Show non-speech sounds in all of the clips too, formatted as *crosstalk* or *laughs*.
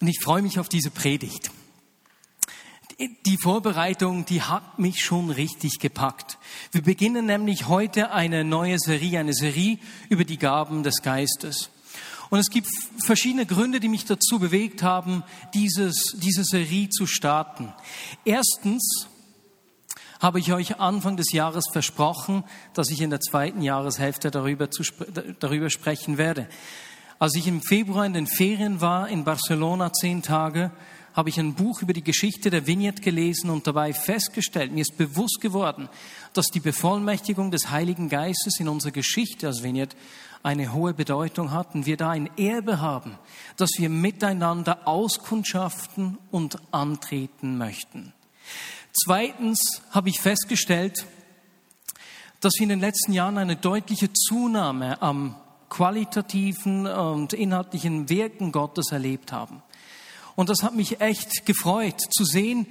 Und ich freue mich auf diese Predigt. Die Vorbereitung, die hat mich schon richtig gepackt. Wir beginnen nämlich heute eine neue Serie, eine Serie über die Gaben des Geistes. Und es gibt verschiedene Gründe, die mich dazu bewegt haben, dieses, diese Serie zu starten. Erstens habe ich euch Anfang des Jahres versprochen, dass ich in der zweiten Jahreshälfte darüber, zu, darüber sprechen werde. Als ich im Februar in den Ferien war in Barcelona zehn Tage, habe ich ein Buch über die Geschichte der Vignette gelesen und dabei festgestellt, mir ist bewusst geworden, dass die Bevollmächtigung des Heiligen Geistes in unserer Geschichte als Vignette eine hohe Bedeutung hat und wir da ein Erbe haben, dass wir miteinander auskundschaften und antreten möchten. Zweitens habe ich festgestellt, dass wir in den letzten Jahren eine deutliche Zunahme am qualitativen und inhaltlichen Wirken Gottes erlebt haben. Und das hat mich echt gefreut zu sehen,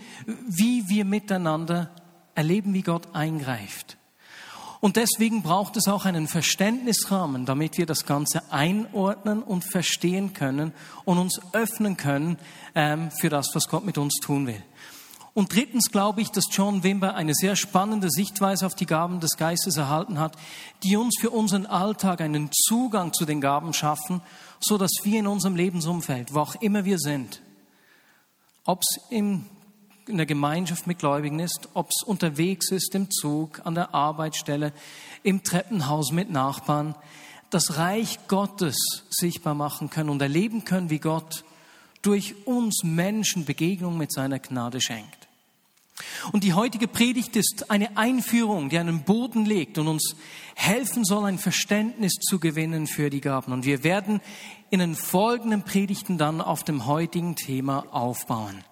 wie wir miteinander erleben, wie Gott eingreift. Und deswegen braucht es auch einen Verständnisrahmen, damit wir das Ganze einordnen und verstehen können und uns öffnen können ähm, für das, was Gott mit uns tun will. Und drittens glaube ich, dass John Wimber eine sehr spannende Sichtweise auf die Gaben des Geistes erhalten hat, die uns für unseren Alltag einen Zugang zu den Gaben schaffen, so dass wir in unserem Lebensumfeld, wo auch immer wir sind, ob es in der Gemeinschaft mit Gläubigen ist, ob es unterwegs ist im Zug, an der Arbeitsstelle, im Treppenhaus mit Nachbarn, das Reich Gottes sichtbar machen können und erleben können, wie Gott durch uns Menschen Begegnung mit seiner Gnade schenkt. Und die heutige Predigt ist eine Einführung, die einen Boden legt und uns helfen soll, ein Verständnis zu gewinnen für die Gaben. Und wir werden in den folgenden Predigten dann auf dem heutigen Thema aufbauen.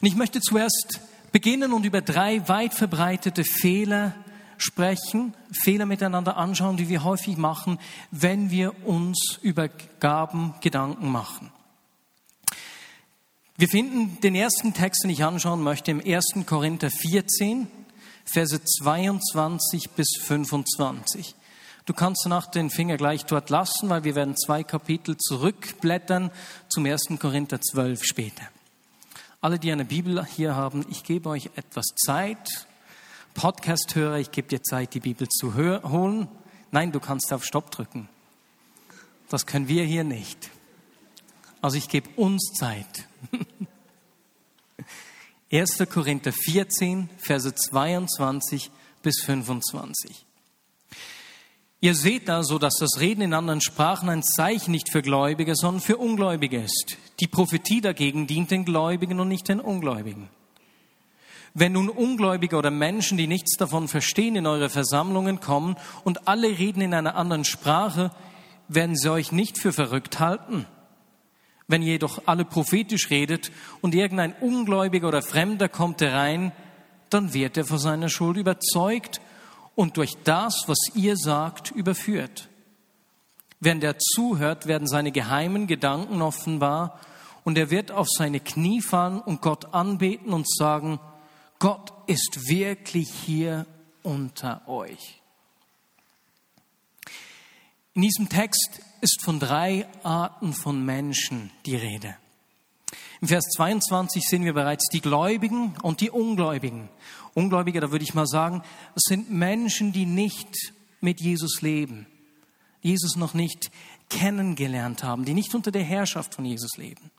Und ich möchte zuerst beginnen und über drei weit verbreitete Fehler sprechen, Fehler miteinander anschauen, die wir häufig machen, wenn wir uns über Gaben Gedanken machen. Wir finden den ersten Text, den ich anschauen möchte, im 1. Korinther 14, Verse 22 bis 25. Du kannst danach den Finger gleich dort lassen, weil wir werden zwei Kapitel zurückblättern zum 1. Korinther 12 später. Alle, die eine Bibel hier haben, ich gebe euch etwas Zeit. Podcast-Hörer, ich gebe dir Zeit, die Bibel zu holen. Nein, du kannst auf Stopp drücken. Das können wir hier nicht. Also ich gebe uns Zeit. *laughs* 1. Korinther 14, Verse 22 bis 25. Ihr seht also, dass das Reden in anderen Sprachen ein Zeichen nicht für Gläubige, sondern für Ungläubige ist. Die Prophetie dagegen dient den Gläubigen und nicht den Ungläubigen. Wenn nun Ungläubige oder Menschen, die nichts davon verstehen, in eure Versammlungen kommen und alle reden in einer anderen Sprache, werden sie euch nicht für verrückt halten. Wenn jedoch alle prophetisch redet und irgendein Ungläubiger oder Fremder kommt herein, dann wird er vor seiner Schuld überzeugt und durch das, was ihr sagt, überführt. Wenn der zuhört, werden seine geheimen Gedanken offenbar und er wird auf seine Knie fallen und Gott anbeten und sagen, Gott ist wirklich hier unter euch. In diesem Text ist von drei Arten von Menschen die Rede. Im Vers 22 sehen wir bereits die Gläubigen und die Ungläubigen. Ungläubige, da würde ich mal sagen, es sind Menschen, die nicht mit Jesus leben, Jesus noch nicht kennengelernt haben, die nicht unter der Herrschaft von Jesus leben.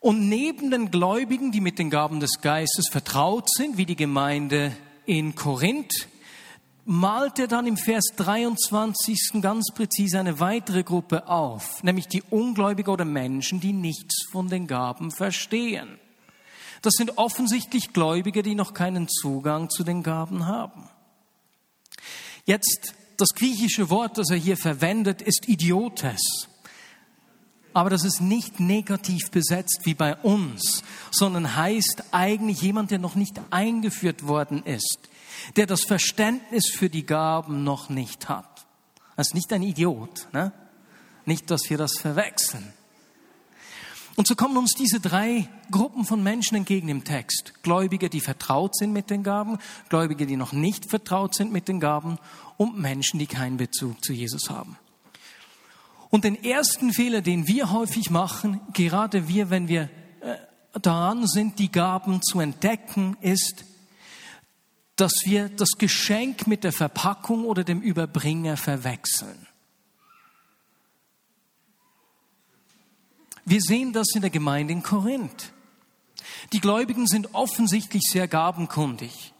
Und neben den Gläubigen, die mit den Gaben des Geistes vertraut sind, wie die Gemeinde in Korinth, malt er dann im Vers 23 ganz präzise eine weitere Gruppe auf, nämlich die Ungläubige oder Menschen, die nichts von den Gaben verstehen. Das sind offensichtlich Gläubige, die noch keinen Zugang zu den Gaben haben. Jetzt, das griechische Wort, das er hier verwendet, ist Idiotes. Aber das ist nicht negativ besetzt wie bei uns, sondern heißt eigentlich jemand, der noch nicht eingeführt worden ist der das Verständnis für die Gaben noch nicht hat. Das ist nicht ein Idiot. Ne? Nicht, dass wir das verwechseln. Und so kommen uns diese drei Gruppen von Menschen entgegen im Text. Gläubige, die vertraut sind mit den Gaben, Gläubige, die noch nicht vertraut sind mit den Gaben und Menschen, die keinen Bezug zu Jesus haben. Und den ersten Fehler, den wir häufig machen, gerade wir, wenn wir äh, daran sind, die Gaben zu entdecken, ist, dass wir das Geschenk mit der Verpackung oder dem Überbringer verwechseln. Wir sehen das in der Gemeinde in Korinth. Die Gläubigen sind offensichtlich sehr gabenkundig.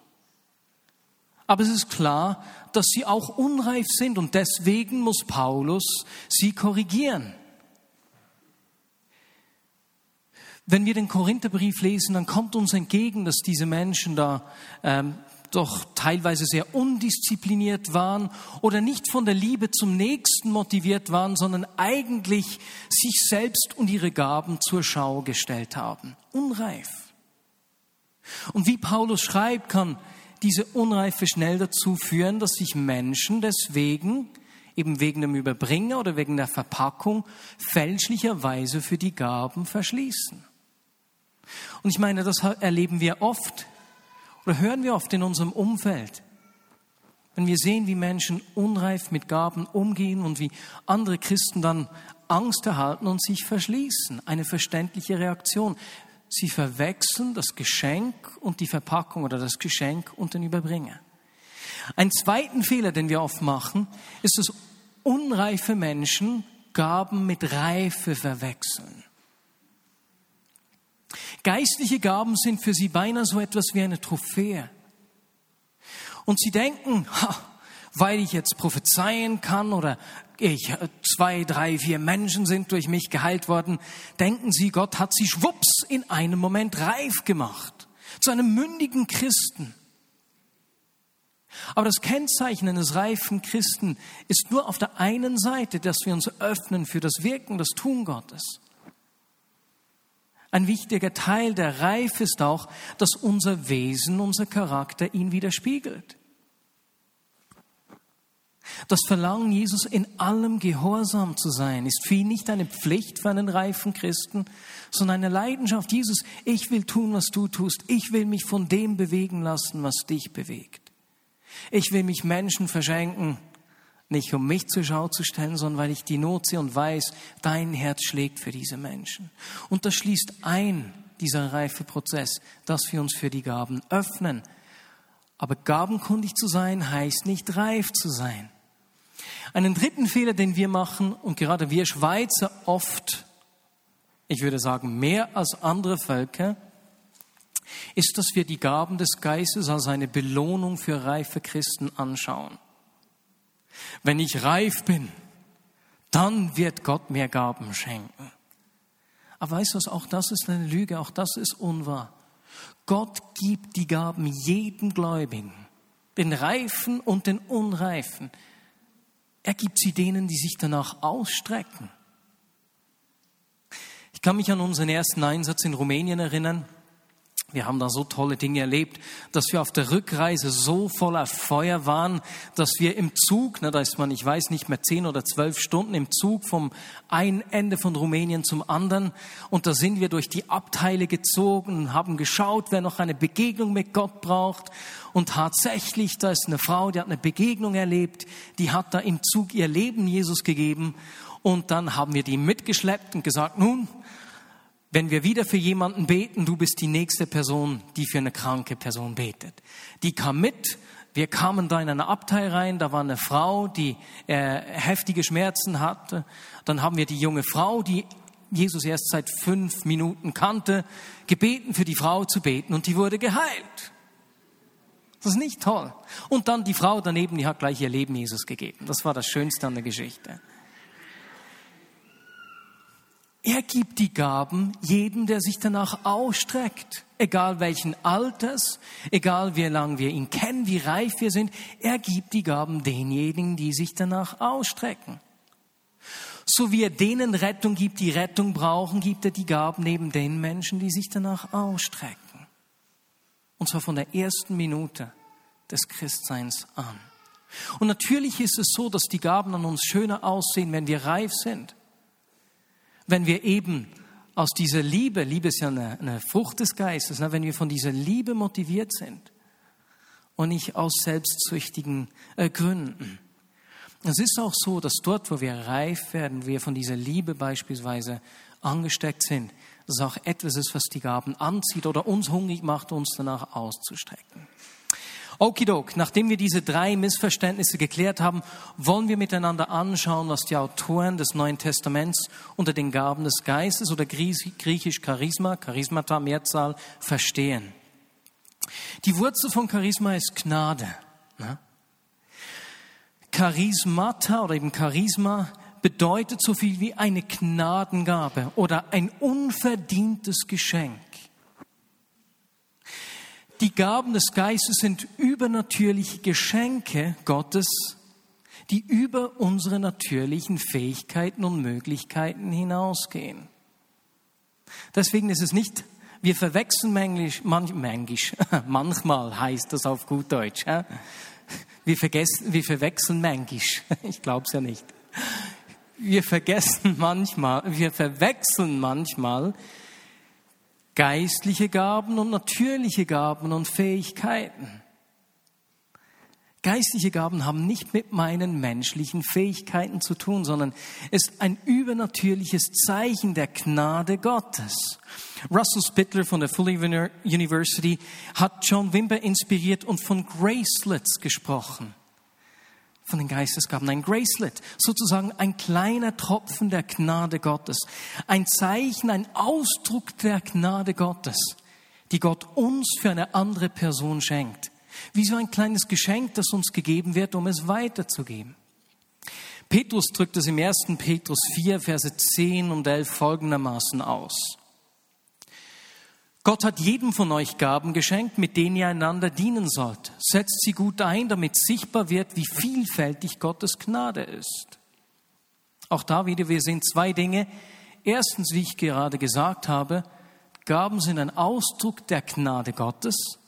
Aber es ist klar, dass sie auch unreif sind und deswegen muss Paulus sie korrigieren. Wenn wir den Korintherbrief lesen, dann kommt uns entgegen, dass diese Menschen da ähm, doch teilweise sehr undiszipliniert waren oder nicht von der Liebe zum Nächsten motiviert waren, sondern eigentlich sich selbst und ihre Gaben zur Schau gestellt haben. Unreif. Und wie Paulus schreibt, kann diese Unreife schnell dazu führen, dass sich Menschen deswegen, eben wegen dem Überbringer oder wegen der Verpackung, fälschlicherweise für die Gaben verschließen. Und ich meine, das erleben wir oft oder hören wir oft in unserem Umfeld, wenn wir sehen, wie Menschen unreif mit Gaben umgehen und wie andere Christen dann Angst erhalten und sich verschließen. Eine verständliche Reaktion. Sie verwechseln das Geschenk und die Verpackung oder das Geschenk und den Überbringer. Ein zweiten Fehler, den wir oft machen, ist, dass unreife Menschen Gaben mit Reife verwechseln. Geistliche Gaben sind für sie beinahe so etwas wie eine Trophäe. Und sie denken, ha, weil ich jetzt prophezeien kann oder ich, zwei, drei, vier Menschen sind durch mich geheilt worden, denken sie, Gott hat sie schwupps in einem Moment reif gemacht, zu einem mündigen Christen. Aber das Kennzeichen eines reifen Christen ist nur auf der einen Seite, dass wir uns öffnen für das Wirken, das Tun Gottes. Ein wichtiger Teil der Reife ist auch, dass unser Wesen, unser Charakter ihn widerspiegelt. Das Verlangen, Jesus in allem gehorsam zu sein, ist für ihn nicht eine Pflicht für einen reifen Christen, sondern eine Leidenschaft. Jesus, ich will tun, was du tust. Ich will mich von dem bewegen lassen, was dich bewegt. Ich will mich Menschen verschenken, nicht um mich zur Schau zu stellen, sondern weil ich die Not sehe und weiß, dein Herz schlägt für diese Menschen. Und das schließt ein, dieser reife Prozess, dass wir uns für die Gaben öffnen. Aber gabenkundig zu sein heißt nicht reif zu sein. Einen dritten Fehler, den wir machen, und gerade wir Schweizer oft, ich würde sagen mehr als andere Völker, ist, dass wir die Gaben des Geistes als eine Belohnung für reife Christen anschauen. Wenn ich reif bin, dann wird Gott mir Gaben schenken. Aber weißt du was, auch das ist eine Lüge, auch das ist unwahr. Gott gibt die Gaben jedem Gläubigen, den Reifen und den Unreifen. Er gibt sie denen, die sich danach ausstrecken. Ich kann mich an unseren ersten Einsatz in Rumänien erinnern. Wir haben da so tolle Dinge erlebt, dass wir auf der Rückreise so voller Feuer waren, dass wir im Zug, na, da ist man, ich weiß nicht mehr, zehn oder zwölf Stunden im Zug vom einen Ende von Rumänien zum anderen. Und da sind wir durch die Abteile gezogen, haben geschaut, wer noch eine Begegnung mit Gott braucht. Und tatsächlich, da ist eine Frau, die hat eine Begegnung erlebt, die hat da im Zug ihr Leben Jesus gegeben. Und dann haben wir die mitgeschleppt und gesagt, nun, wenn wir wieder für jemanden beten, du bist die nächste Person, die für eine kranke Person betet. Die kam mit, wir kamen da in eine Abteil rein, da war eine Frau, die äh, heftige Schmerzen hatte. Dann haben wir die junge Frau, die Jesus erst seit fünf Minuten kannte, gebeten, für die Frau zu beten und die wurde geheilt. Das ist nicht toll. Und dann die Frau daneben, die hat gleich ihr Leben Jesus gegeben. Das war das Schönste an der Geschichte. Er gibt die Gaben jedem, der sich danach ausstreckt. Egal welchen Alters, egal wie lange wir ihn kennen, wie reif wir sind, er gibt die Gaben denjenigen, die sich danach ausstrecken. So wie er denen Rettung gibt, die Rettung brauchen, gibt er die Gaben neben den Menschen, die sich danach ausstrecken. Und zwar von der ersten Minute des Christseins an. Und natürlich ist es so, dass die Gaben an uns schöner aussehen, wenn wir reif sind wenn wir eben aus dieser Liebe, Liebe ist ja eine, eine Frucht des Geistes, ne, wenn wir von dieser Liebe motiviert sind und nicht aus selbstsüchtigen äh, Gründen. Es ist auch so, dass dort, wo wir reif werden, wir von dieser Liebe beispielsweise angesteckt sind, dass auch etwas ist, was die Gaben anzieht oder uns hungrig macht, uns danach auszustrecken. Okidok, nachdem wir diese drei Missverständnisse geklärt haben, wollen wir miteinander anschauen, was die Autoren des Neuen Testaments unter den Gaben des Geistes oder griechisch Charisma, Charismata, Mehrzahl, verstehen. Die Wurzel von Charisma ist Gnade. Ne? Charismata oder eben Charisma bedeutet so viel wie eine Gnadengabe oder ein unverdientes Geschenk. Die Gaben des Geistes sind übernatürliche Geschenke Gottes, die über unsere natürlichen Fähigkeiten und Möglichkeiten hinausgehen. Deswegen ist es nicht, wir verwechseln manchmal, manchmal, *laughs* manchmal heißt das auf gut Deutsch, wir, vergessen, wir verwechseln manchmal, *laughs* ich glaube es ja nicht. Wir vergessen manchmal, wir verwechseln manchmal geistliche Gaben und natürliche Gaben und Fähigkeiten. Geistliche Gaben haben nicht mit meinen menschlichen Fähigkeiten zu tun, sondern ist ein übernatürliches Zeichen der Gnade Gottes. Russell Spittler von der Fuller University hat John Wimber inspiriert und von Gracelets gesprochen von den Geistesgaben, ein Gracelet, sozusagen ein kleiner Tropfen der Gnade Gottes, ein Zeichen, ein Ausdruck der Gnade Gottes, die Gott uns für eine andere Person schenkt. Wie so ein kleines Geschenk, das uns gegeben wird, um es weiterzugeben. Petrus drückt es im 1. Petrus 4, Verse 10 und 11 folgendermaßen aus. Gott hat jedem von euch Gaben geschenkt, mit denen ihr einander dienen sollt. Setzt sie gut ein, damit sichtbar wird, wie vielfältig Gottes Gnade ist. Auch da wieder, wir sehen zwei Dinge. Erstens, wie ich gerade gesagt habe, Gaben sind ein Ausdruck der Gnade Gottes.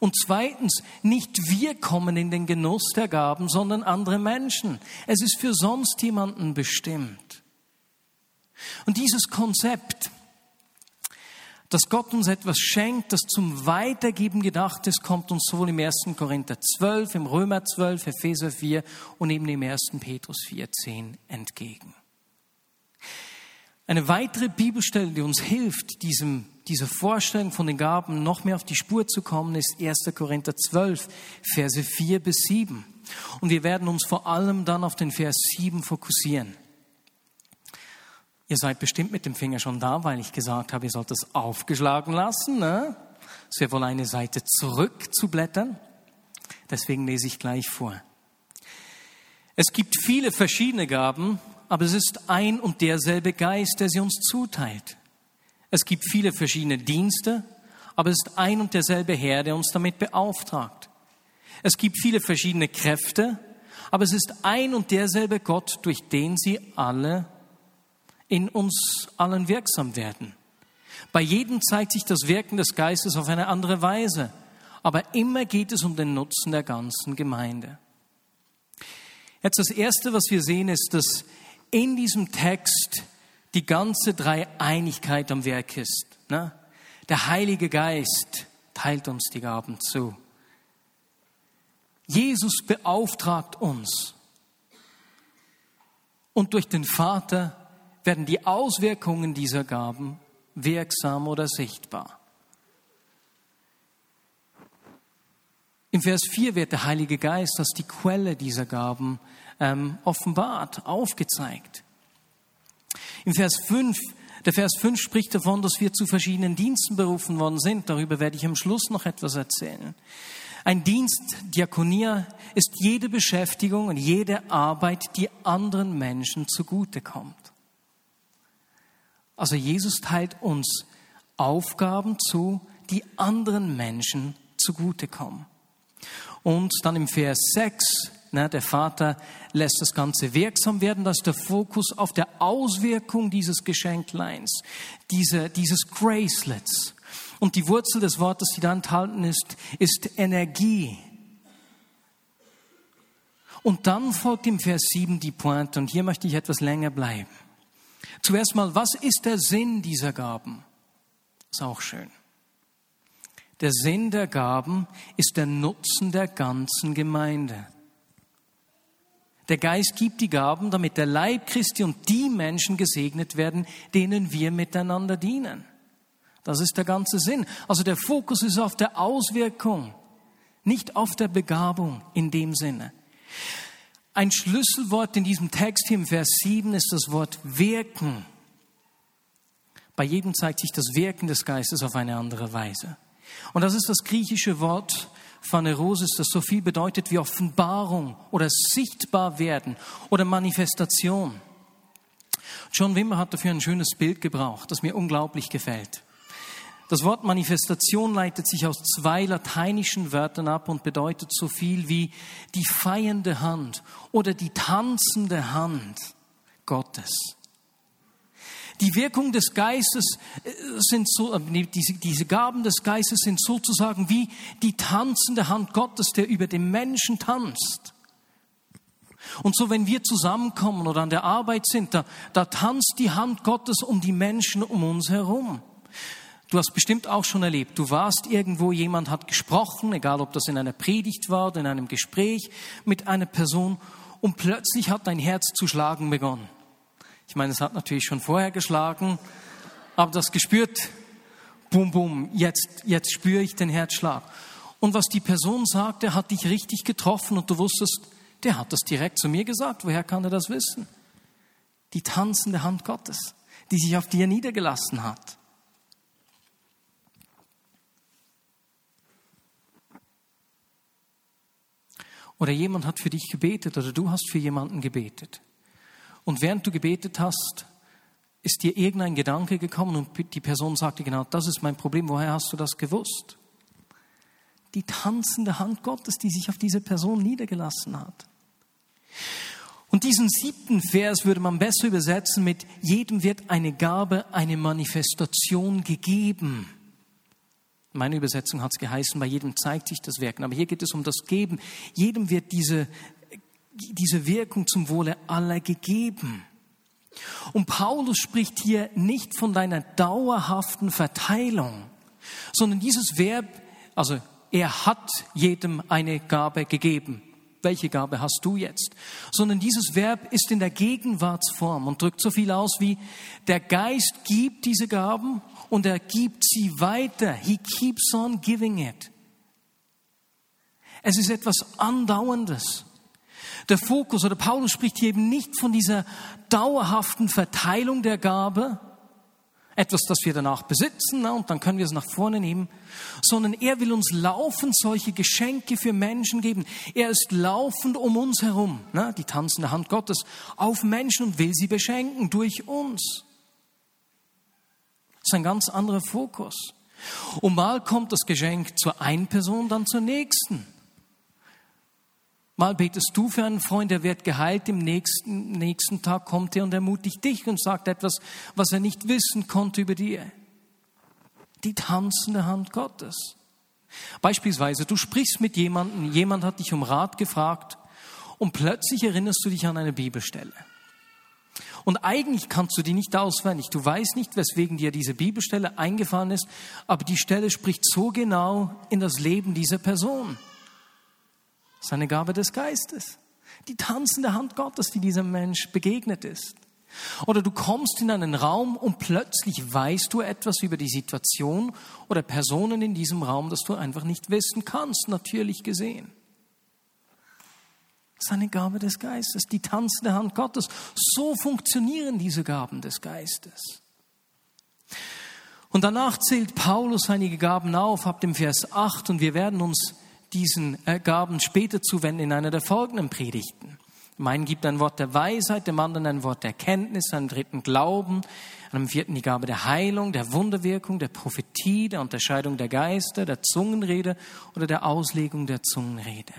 Und zweitens, nicht wir kommen in den Genuss der Gaben, sondern andere Menschen. Es ist für sonst jemanden bestimmt. Und dieses Konzept, dass Gott uns etwas schenkt, das zum Weitergeben gedacht ist, kommt uns sowohl im 1. Korinther 12, im Römer 12, Epheser 4 und eben im 1. Petrus 4, 10 entgegen. Eine weitere Bibelstelle, die uns hilft, diesem, dieser Vorstellung von den Gaben noch mehr auf die Spur zu kommen, ist 1. Korinther 12, Verse 4 bis 7. Und wir werden uns vor allem dann auf den Vers 7 fokussieren. Ihr seid bestimmt mit dem Finger schon da, weil ich gesagt habe, ihr sollt es aufgeschlagen lassen. Ne? Es wäre wohl eine Seite zurück zu blättern. Deswegen lese ich gleich vor. Es gibt viele verschiedene Gaben, aber es ist ein und derselbe Geist, der sie uns zuteilt. Es gibt viele verschiedene Dienste, aber es ist ein und derselbe Herr, der uns damit beauftragt. Es gibt viele verschiedene Kräfte, aber es ist ein und derselbe Gott, durch den sie alle in uns allen wirksam werden. Bei jedem zeigt sich das Wirken des Geistes auf eine andere Weise, aber immer geht es um den Nutzen der ganzen Gemeinde. Jetzt das Erste, was wir sehen, ist, dass in diesem Text die ganze Dreieinigkeit am Werk ist. Ne? Der Heilige Geist teilt uns die Gaben zu. Jesus beauftragt uns. Und durch den Vater werden die Auswirkungen dieser Gaben wirksam oder sichtbar. Im Vers 4 wird der Heilige Geist als die Quelle dieser Gaben ähm, offenbart, aufgezeigt. Im Vers 5, der Vers 5 spricht davon, dass wir zu verschiedenen Diensten berufen worden sind. Darüber werde ich am Schluss noch etwas erzählen. Ein Dienst, Diakonia, ist jede Beschäftigung und jede Arbeit, die anderen Menschen zugutekommt. Also Jesus teilt uns Aufgaben zu, die anderen Menschen zugutekommen. Und dann im Vers 6, ne, der Vater lässt das Ganze wirksam werden, dass der Fokus auf der Auswirkung dieses Geschenkleins, diese, dieses Gracelets. Und die Wurzel des Wortes, die da enthalten ist, ist Energie. Und dann folgt im Vers 7 die Pointe, und hier möchte ich etwas länger bleiben. Zuerst mal, was ist der Sinn dieser Gaben? Ist auch schön. Der Sinn der Gaben ist der Nutzen der ganzen Gemeinde. Der Geist gibt die Gaben, damit der Leib Christi und die Menschen gesegnet werden, denen wir miteinander dienen. Das ist der ganze Sinn. Also der Fokus ist auf der Auswirkung, nicht auf der Begabung in dem Sinne. Ein Schlüsselwort in diesem Text hier im Vers 7 ist das Wort wirken. Bei jedem zeigt sich das Wirken des Geistes auf eine andere Weise. Und das ist das griechische Wort Phanerosis, das so viel bedeutet wie Offenbarung oder sichtbar werden oder Manifestation. John Wimmer hat dafür ein schönes Bild gebraucht, das mir unglaublich gefällt. Das Wort Manifestation leitet sich aus zwei lateinischen Wörtern ab und bedeutet so viel wie die feiernde Hand oder die tanzende Hand Gottes. Die Wirkung des Geistes äh, sind so, äh, diese, Gaben des Geistes sind sozusagen wie die tanzende Hand Gottes, der über dem Menschen tanzt. Und so, wenn wir zusammenkommen oder an der Arbeit sind, da, da tanzt die Hand Gottes um die Menschen um uns herum. Du hast bestimmt auch schon erlebt, du warst irgendwo, jemand hat gesprochen, egal ob das in einer Predigt war oder in einem Gespräch mit einer Person, und plötzlich hat dein Herz zu schlagen begonnen. Ich meine, es hat natürlich schon vorher geschlagen, aber das gespürt, bum, bum, jetzt, jetzt spüre ich den Herzschlag. Und was die Person sagte, hat dich richtig getroffen und du wusstest, der hat das direkt zu mir gesagt. Woher kann er das wissen? Die tanzende Hand Gottes, die sich auf dir niedergelassen hat. Oder jemand hat für dich gebetet oder du hast für jemanden gebetet. Und während du gebetet hast, ist dir irgendein Gedanke gekommen und die Person sagte genau, das ist mein Problem, woher hast du das gewusst? Die tanzende Hand Gottes, die sich auf diese Person niedergelassen hat. Und diesen siebten Vers würde man besser übersetzen mit, jedem wird eine Gabe, eine Manifestation gegeben. Meine Übersetzung hat es geheißen, bei jedem zeigt sich das Wirken. Aber hier geht es um das Geben. Jedem wird diese, diese Wirkung zum Wohle aller gegeben. Und Paulus spricht hier nicht von deiner dauerhaften Verteilung, sondern dieses Verb, also er hat jedem eine Gabe gegeben. Welche Gabe hast du jetzt? Sondern dieses Verb ist in der Gegenwartsform und drückt so viel aus wie der Geist gibt diese Gaben und er gibt sie weiter. He keeps on giving it. Es ist etwas Andauerndes. Der Fokus oder Paulus spricht hier eben nicht von dieser dauerhaften Verteilung der Gabe, etwas, das wir danach besitzen und dann können wir es nach vorne nehmen, sondern er will uns laufend solche Geschenke für Menschen geben. Er ist laufend um uns herum, ne, die tanzende Hand Gottes, auf Menschen und will sie beschenken durch uns. Ist ein ganz anderer Fokus. Und mal kommt das Geschenk zur einen Person, dann zur nächsten. Mal betest du für einen Freund, der wird geheilt, im nächsten, nächsten Tag kommt er und ermutigt dich und sagt etwas, was er nicht wissen konnte über dir. Die tanzende Hand Gottes. Beispielsweise, du sprichst mit jemandem, jemand hat dich um Rat gefragt und plötzlich erinnerst du dich an eine Bibelstelle. Und eigentlich kannst du die nicht auswendig. Du weißt nicht, weswegen dir diese Bibelstelle eingefallen ist, aber die Stelle spricht so genau in das Leben dieser Person. Das ist eine Gabe des Geistes. Die tanzende Hand Gottes, die diesem Mensch begegnet ist. Oder du kommst in einen Raum und plötzlich weißt du etwas über die Situation oder Personen in diesem Raum, das du einfach nicht wissen kannst, natürlich gesehen. Das ist eine Gabe des Geistes, die tanzende Hand Gottes. So funktionieren diese Gaben des Geistes. Und danach zählt Paulus einige Gaben auf, ab dem Vers 8, und wir werden uns diesen äh, Gaben später zuwenden in einer der folgenden Predigten. Dem einen gibt ein Wort der Weisheit, dem anderen ein Wort der Kenntnis, einem dritten Glauben, einem vierten die Gabe der Heilung, der Wunderwirkung, der Prophetie, der Unterscheidung der Geister, der Zungenrede oder der Auslegung der Zungenrede.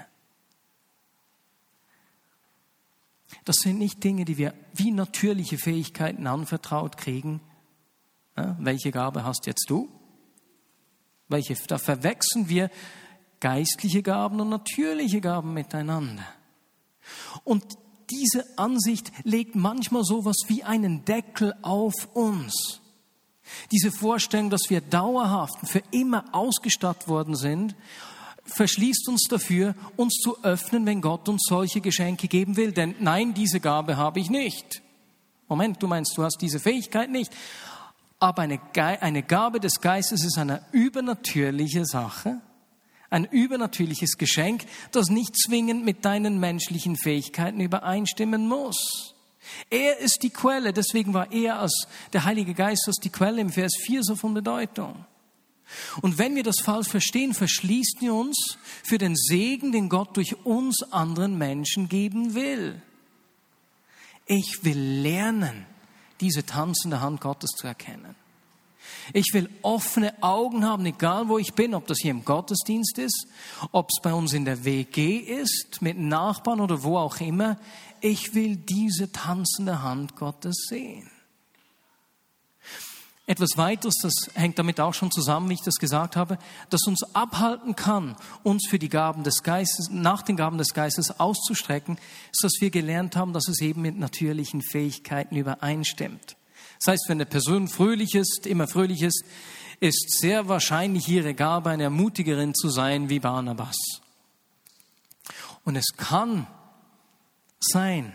Das sind nicht Dinge, die wir wie natürliche Fähigkeiten anvertraut kriegen. Ja, welche Gabe hast jetzt du? Welche? Da verwechseln wir geistliche Gaben und natürliche Gaben miteinander. Und diese Ansicht legt manchmal sowas wie einen Deckel auf uns. Diese Vorstellung, dass wir dauerhaft für immer ausgestattet worden sind verschließt uns dafür, uns zu öffnen, wenn Gott uns solche Geschenke geben will. Denn nein, diese Gabe habe ich nicht. Moment, du meinst, du hast diese Fähigkeit nicht. Aber eine, eine Gabe des Geistes ist eine übernatürliche Sache, ein übernatürliches Geschenk, das nicht zwingend mit deinen menschlichen Fähigkeiten übereinstimmen muss. Er ist die Quelle, deswegen war er als der Heilige Geist als die Quelle im Vers 4 so von Bedeutung. Und wenn wir das falsch verstehen, verschließen wir uns für den Segen, den Gott durch uns anderen Menschen geben will. Ich will lernen, diese tanzende Hand Gottes zu erkennen. Ich will offene Augen haben, egal wo ich bin, ob das hier im Gottesdienst ist, ob es bei uns in der WG ist, mit Nachbarn oder wo auch immer. Ich will diese tanzende Hand Gottes sehen. Etwas weiteres, das hängt damit auch schon zusammen, wie ich das gesagt habe, das uns abhalten kann, uns für die Gaben des Geistes, nach den Gaben des Geistes auszustrecken, ist, dass wir gelernt haben, dass es eben mit natürlichen Fähigkeiten übereinstimmt. Das heißt, wenn eine Person fröhlich ist, immer fröhlich ist, ist sehr wahrscheinlich ihre Gabe, eine Ermutigerin zu sein wie Barnabas. Und es kann sein,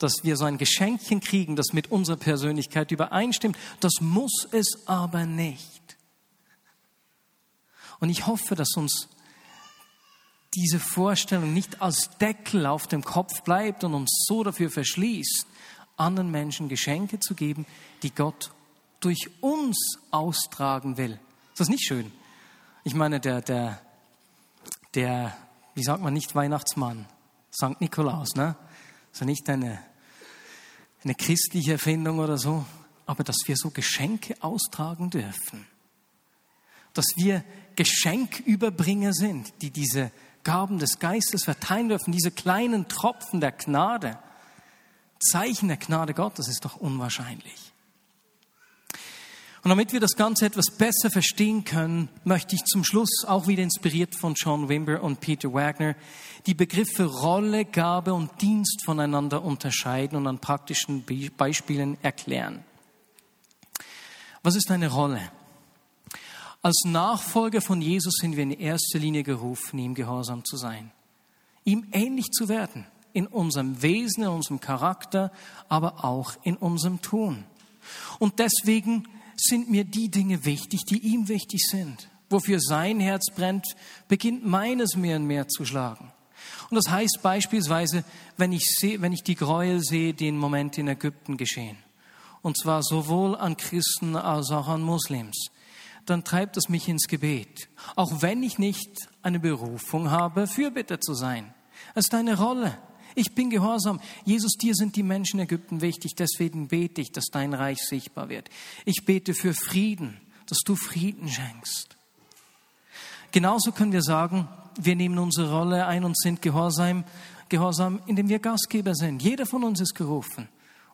dass wir so ein Geschenkchen kriegen, das mit unserer Persönlichkeit übereinstimmt. Das muss es aber nicht. Und ich hoffe, dass uns diese Vorstellung nicht als Deckel auf dem Kopf bleibt und uns so dafür verschließt, anderen Menschen Geschenke zu geben, die Gott durch uns austragen will. Ist das nicht schön? Ich meine, der, der, der, wie sagt man, nicht Weihnachtsmann, Sankt Nikolaus, ne? Also nicht eine eine christliche Erfindung oder so, aber dass wir so Geschenke austragen dürfen. Dass wir Geschenküberbringer sind, die diese Gaben des Geistes verteilen dürfen, diese kleinen Tropfen der Gnade. Zeichen der Gnade Gottes ist doch unwahrscheinlich. Und damit wir das Ganze etwas besser verstehen können, möchte ich zum Schluss, auch wieder inspiriert von John Wimber und Peter Wagner, die Begriffe Rolle, Gabe und Dienst voneinander unterscheiden und an praktischen Beispielen erklären. Was ist eine Rolle? Als Nachfolger von Jesus sind wir in erster Linie gerufen, ihm gehorsam zu sein, ihm ähnlich zu werden, in unserem Wesen, in unserem Charakter, aber auch in unserem Tun. Und deswegen sind mir die Dinge wichtig, die ihm wichtig sind. Wofür sein Herz brennt, beginnt meines mehr und mehr zu schlagen. Und das heißt beispielsweise, wenn ich, sehe, wenn ich die Gräuel sehe, die im Moment in Ägypten geschehen, und zwar sowohl an Christen als auch an Muslims, dann treibt es mich ins Gebet. Auch wenn ich nicht eine Berufung habe, Fürbitter zu sein. Es ist eine Rolle. Ich bin gehorsam. Jesus, dir sind die Menschen Ägypten wichtig, deswegen bete ich, dass dein Reich sichtbar wird. Ich bete für Frieden, dass du Frieden schenkst. Genauso können wir sagen, wir nehmen unsere Rolle ein und sind gehorsam, gehorsam, indem wir Gastgeber sind. Jeder von uns ist gerufen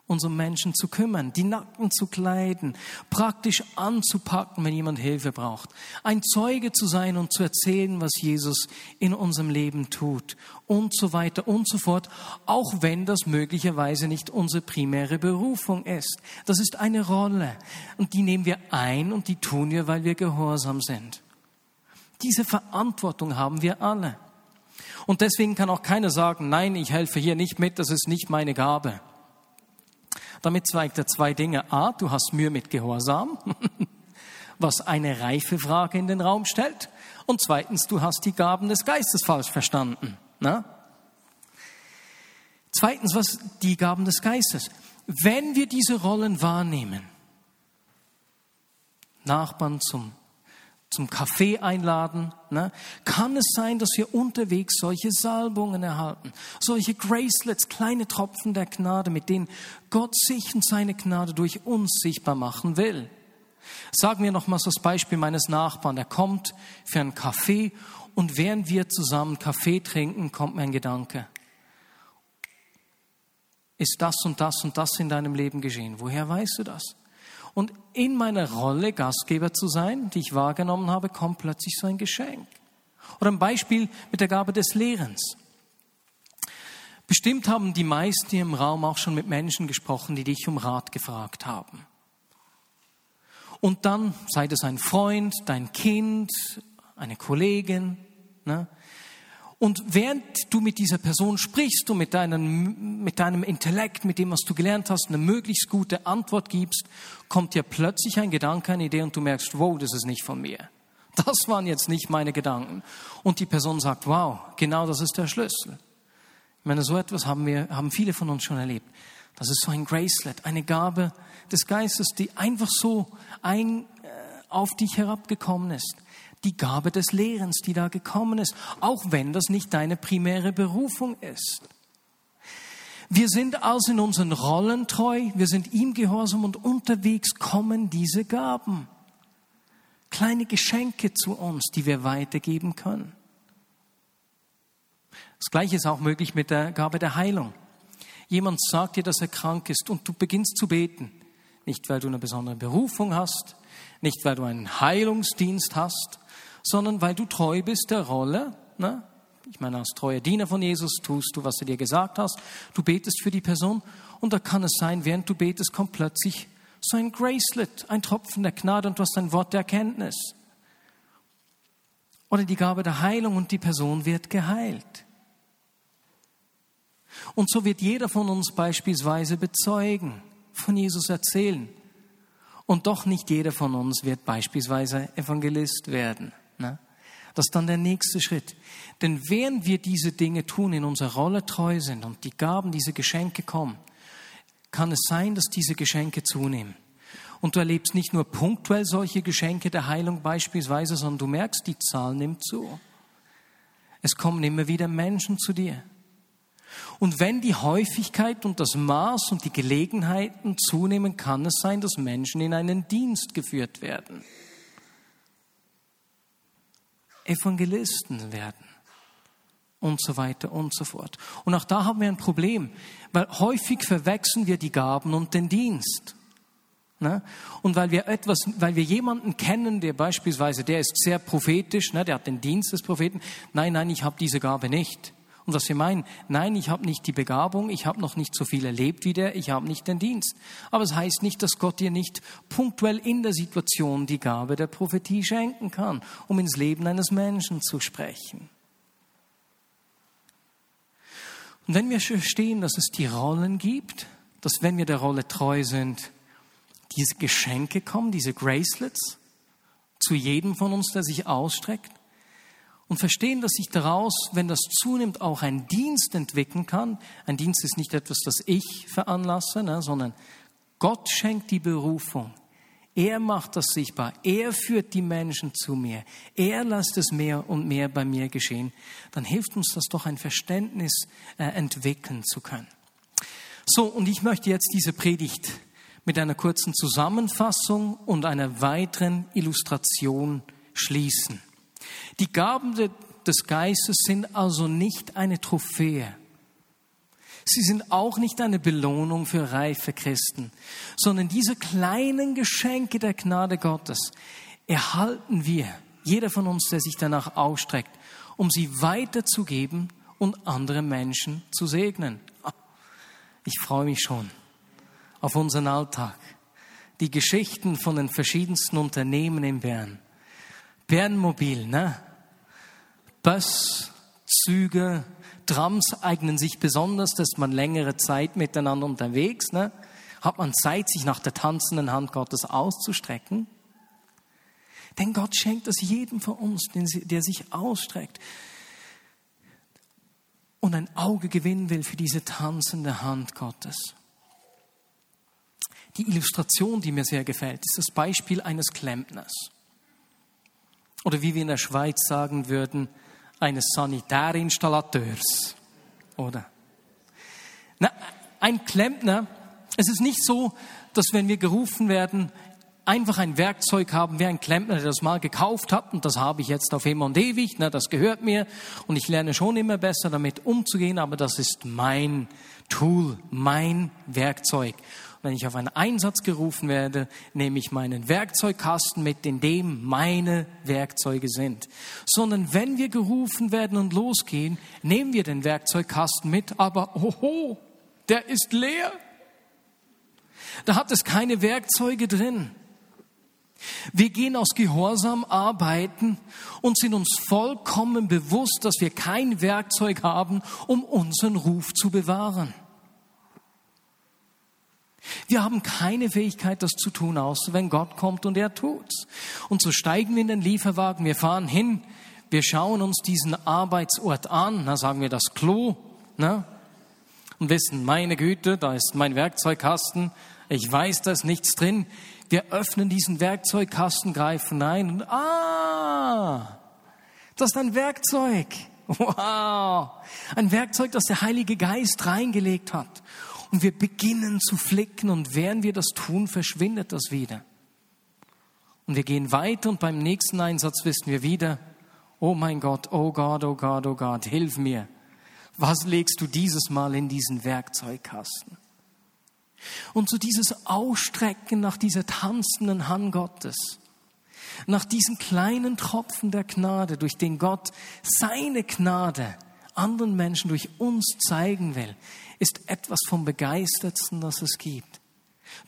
uns um Menschen zu kümmern, die Nacken zu kleiden, praktisch anzupacken, wenn jemand Hilfe braucht, ein Zeuge zu sein und zu erzählen, was Jesus in unserem Leben tut und so weiter und so fort, auch wenn das möglicherweise nicht unsere primäre Berufung ist. Das ist eine Rolle und die nehmen wir ein und die tun wir, weil wir gehorsam sind. Diese Verantwortung haben wir alle. Und deswegen kann auch keiner sagen, nein, ich helfe hier nicht mit, das ist nicht meine Gabe. Damit zeigt er zwei Dinge. A, du hast Mühe mit Gehorsam, *laughs* was eine reife Frage in den Raum stellt. Und zweitens, du hast die Gaben des Geistes falsch verstanden. Na? Zweitens, was die Gaben des Geistes. Wenn wir diese Rollen wahrnehmen, Nachbarn zum zum Kaffee einladen, ne? kann es sein, dass wir unterwegs solche Salbungen erhalten, solche Gracelets, kleine Tropfen der Gnade, mit denen Gott sich und seine Gnade durch uns sichtbar machen will. Sagen wir nochmals das Beispiel meines Nachbarn. Er kommt für einen Kaffee und während wir zusammen Kaffee trinken, kommt mir ein Gedanke. Ist das und das und das in deinem Leben geschehen? Woher weißt du das? Und in meiner Rolle, Gastgeber zu sein, die ich wahrgenommen habe, kommt plötzlich so ein Geschenk. Oder ein Beispiel mit der Gabe des Lehrens. Bestimmt haben die meisten hier im Raum auch schon mit Menschen gesprochen, die dich um Rat gefragt haben. Und dann sei das ein Freund, dein Kind, eine Kollegin, Ne? Und während du mit dieser Person sprichst und mit, deinem, mit deinem Intellekt, mit dem, was du gelernt hast, eine möglichst gute Antwort gibst, kommt dir plötzlich ein Gedanke, eine Idee und du merkst, wow, das ist nicht von mir. Das waren jetzt nicht meine Gedanken. Und die Person sagt, wow, genau das ist der Schlüssel. Ich meine, so etwas haben wir, haben viele von uns schon erlebt. Das ist so ein Gracelet, eine Gabe des Geistes, die einfach so ein, äh, auf dich herabgekommen ist die Gabe des Lehrens, die da gekommen ist, auch wenn das nicht deine primäre Berufung ist. Wir sind also in unseren Rollen treu, wir sind ihm gehorsam und unterwegs kommen diese Gaben. Kleine Geschenke zu uns, die wir weitergeben können. Das Gleiche ist auch möglich mit der Gabe der Heilung. Jemand sagt dir, dass er krank ist und du beginnst zu beten. Nicht, weil du eine besondere Berufung hast, nicht, weil du einen Heilungsdienst hast, sondern weil du treu bist der Rolle. Ne? Ich meine, als treuer Diener von Jesus tust du, was er dir gesagt hast. Du betest für die Person und da kann es sein, während du betest, kommt plötzlich so ein Gracelet, ein Tropfen der Gnade und du hast ein Wort der Erkenntnis. Oder die Gabe der Heilung und die Person wird geheilt. Und so wird jeder von uns beispielsweise bezeugen, von Jesus erzählen. Und doch nicht jeder von uns wird beispielsweise Evangelist werden. Das ist dann der nächste Schritt. Denn während wir diese Dinge tun, in unserer Rolle treu sind und die Gaben, diese Geschenke kommen, kann es sein, dass diese Geschenke zunehmen. Und du erlebst nicht nur punktuell solche Geschenke der Heilung beispielsweise, sondern du merkst, die Zahl nimmt zu. Es kommen immer wieder Menschen zu dir. Und wenn die Häufigkeit und das Maß und die Gelegenheiten zunehmen, kann es sein, dass Menschen in einen Dienst geführt werden. Evangelisten werden und so weiter und so fort. Und auch da haben wir ein Problem, weil häufig verwechseln wir die Gaben und den Dienst. Ne? Und weil wir etwas, weil wir jemanden kennen, der beispielsweise, der ist sehr prophetisch, ne? der hat den Dienst des Propheten. Nein, nein, ich habe diese Gabe nicht. Und was wir meinen, nein, ich habe nicht die Begabung, ich habe noch nicht so viel erlebt wie der, ich habe nicht den Dienst. Aber es heißt nicht, dass Gott dir nicht punktuell in der Situation die Gabe der Prophetie schenken kann, um ins Leben eines Menschen zu sprechen. Und wenn wir verstehen, dass es die Rollen gibt, dass wenn wir der Rolle treu sind, diese Geschenke kommen, diese Gracelets, zu jedem von uns, der sich ausstreckt, und verstehen, dass sich daraus, wenn das zunimmt, auch ein Dienst entwickeln kann. Ein Dienst ist nicht etwas, das ich veranlasse, ne, sondern Gott schenkt die Berufung. Er macht das sichtbar. Er führt die Menschen zu mir. Er lässt es mehr und mehr bei mir geschehen. Dann hilft uns das doch ein Verständnis äh, entwickeln zu können. So, und ich möchte jetzt diese Predigt mit einer kurzen Zusammenfassung und einer weiteren Illustration schließen. Die Gaben des Geistes sind also nicht eine Trophäe. Sie sind auch nicht eine Belohnung für reife Christen, sondern diese kleinen Geschenke der Gnade Gottes erhalten wir, jeder von uns, der sich danach ausstreckt, um sie weiterzugeben und andere Menschen zu segnen. Ich freue mich schon auf unseren Alltag. Die Geschichten von den verschiedensten Unternehmen in Bern. Bernmobil, ne? Bus, Züge, Trams eignen sich besonders, dass man längere Zeit miteinander unterwegs, ne? Hat man Zeit, sich nach der tanzenden Hand Gottes auszustrecken? Denn Gott schenkt es jedem von uns, der sich ausstreckt und ein Auge gewinnen will für diese tanzende Hand Gottes. Die Illustration, die mir sehr gefällt, ist das Beispiel eines Klempners. Oder wie wir in der Schweiz sagen würden, eines Sanitärinstallateurs. Oder? Na, ein Klempner, es ist nicht so, dass wenn wir gerufen werden, einfach ein Werkzeug haben, wie ein Klempner, der das mal gekauft hat und das habe ich jetzt auf immer und ewig, na, das gehört mir und ich lerne schon immer besser damit umzugehen, aber das ist mein Tool, mein Werkzeug. Wenn ich auf einen Einsatz gerufen werde, nehme ich meinen Werkzeugkasten mit, in dem meine Werkzeuge sind. Sondern wenn wir gerufen werden und losgehen, nehmen wir den Werkzeugkasten mit, aber oho, der ist leer. Da hat es keine Werkzeuge drin. Wir gehen aus Gehorsam arbeiten und sind uns vollkommen bewusst, dass wir kein Werkzeug haben, um unseren Ruf zu bewahren. Wir haben keine Fähigkeit, das zu tun, außer wenn Gott kommt und er tut's. Und so steigen wir in den Lieferwagen, wir fahren hin, wir schauen uns diesen Arbeitsort an, da sagen wir das Klo, ne? und wissen, meine Güte, da ist mein Werkzeugkasten, ich weiß, da ist nichts drin. Wir öffnen diesen Werkzeugkasten, greifen rein und ah, das ist ein Werkzeug. Wow, ein Werkzeug, das der Heilige Geist reingelegt hat. Und wir beginnen zu flicken und während wir das tun, verschwindet das wieder. Und wir gehen weiter und beim nächsten Einsatz wissen wir wieder, oh mein Gott, oh Gott, oh Gott, oh Gott, hilf mir. Was legst du dieses Mal in diesen Werkzeugkasten? Und so dieses Ausstrecken nach dieser tanzenden Hand Gottes, nach diesem kleinen Tropfen der Gnade, durch den Gott seine Gnade anderen Menschen durch uns zeigen will, ist etwas vom Begeistertsten, das es gibt.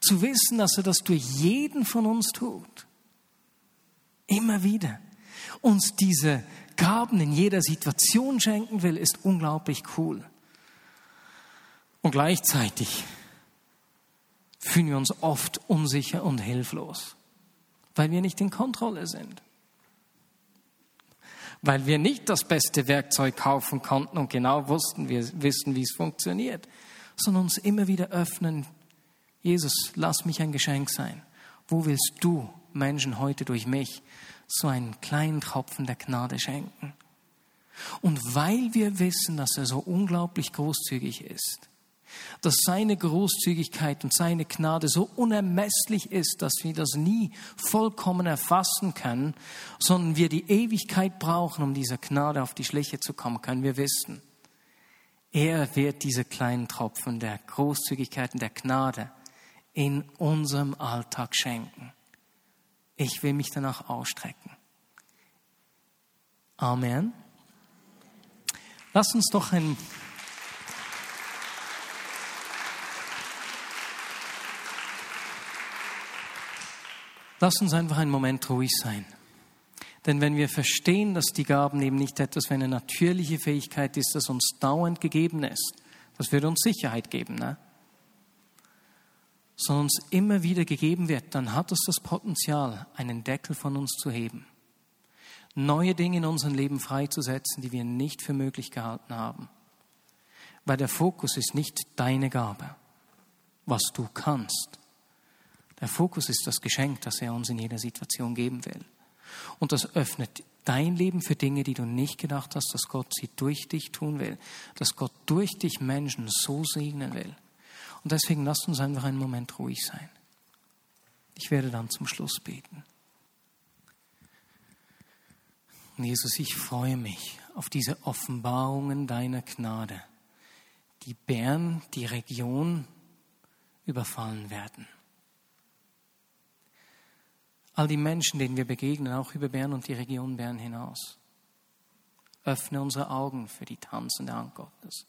Zu wissen, dass er das durch jeden von uns tut. Immer wieder. Uns diese Gaben in jeder Situation schenken will, ist unglaublich cool. Und gleichzeitig fühlen wir uns oft unsicher und hilflos, weil wir nicht in Kontrolle sind. Weil wir nicht das beste Werkzeug kaufen konnten und genau wussten, wir wissen, wie es funktioniert, sondern uns immer wieder öffnen, Jesus, lass mich ein Geschenk sein. Wo willst du Menschen heute durch mich so einen kleinen Tropfen der Gnade schenken? Und weil wir wissen, dass er so unglaublich großzügig ist, dass seine Großzügigkeit und seine Gnade so unermesslich ist, dass wir das nie vollkommen erfassen können, sondern wir die Ewigkeit brauchen, um dieser Gnade auf die Schliche zu kommen, können wir wissen. Er wird diese kleinen Tropfen der Großzügigkeit und der Gnade in unserem Alltag schenken. Ich will mich danach ausstrecken. Amen. Lass uns doch ein Lass uns einfach einen Moment ruhig sein. Denn wenn wir verstehen, dass die Gaben eben nicht etwas wie eine natürliche Fähigkeit ist, das uns dauernd gegeben ist, das würde uns Sicherheit geben, ne? sondern uns immer wieder gegeben wird, dann hat es das Potenzial, einen Deckel von uns zu heben. Neue Dinge in unserem Leben freizusetzen, die wir nicht für möglich gehalten haben. Weil der Fokus ist nicht deine Gabe, was du kannst, der Fokus ist das Geschenk, das er uns in jeder Situation geben will. Und das öffnet dein Leben für Dinge, die du nicht gedacht hast, dass Gott sie durch dich tun will, dass Gott durch dich Menschen so segnen will. Und deswegen lasst uns einfach einen Moment ruhig sein. Ich werde dann zum Schluss beten. Jesus, ich freue mich auf diese Offenbarungen deiner Gnade, die Bern, die Region überfallen werden all die Menschen, denen wir begegnen, auch über Bern und die Region Bern hinaus. Öffne unsere Augen für die tanzende Hand Gottes.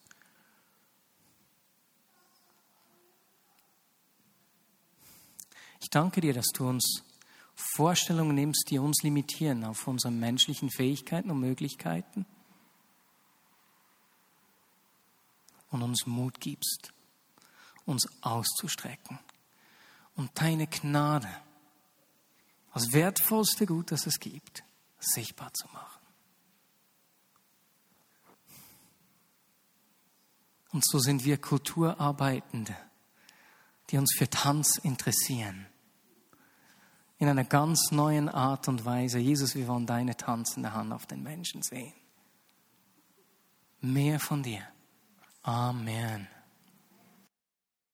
Ich danke dir, dass du uns Vorstellungen nimmst, die uns limitieren auf unsere menschlichen Fähigkeiten und Möglichkeiten und uns Mut gibst, uns auszustrecken und deine Gnade das wertvollste Gut, das es gibt, sichtbar zu machen. Und so sind wir Kulturarbeitende, die uns für Tanz interessieren. In einer ganz neuen Art und Weise. Jesus, wir wollen deine tanzende Hand auf den Menschen sehen. Mehr von dir. Amen.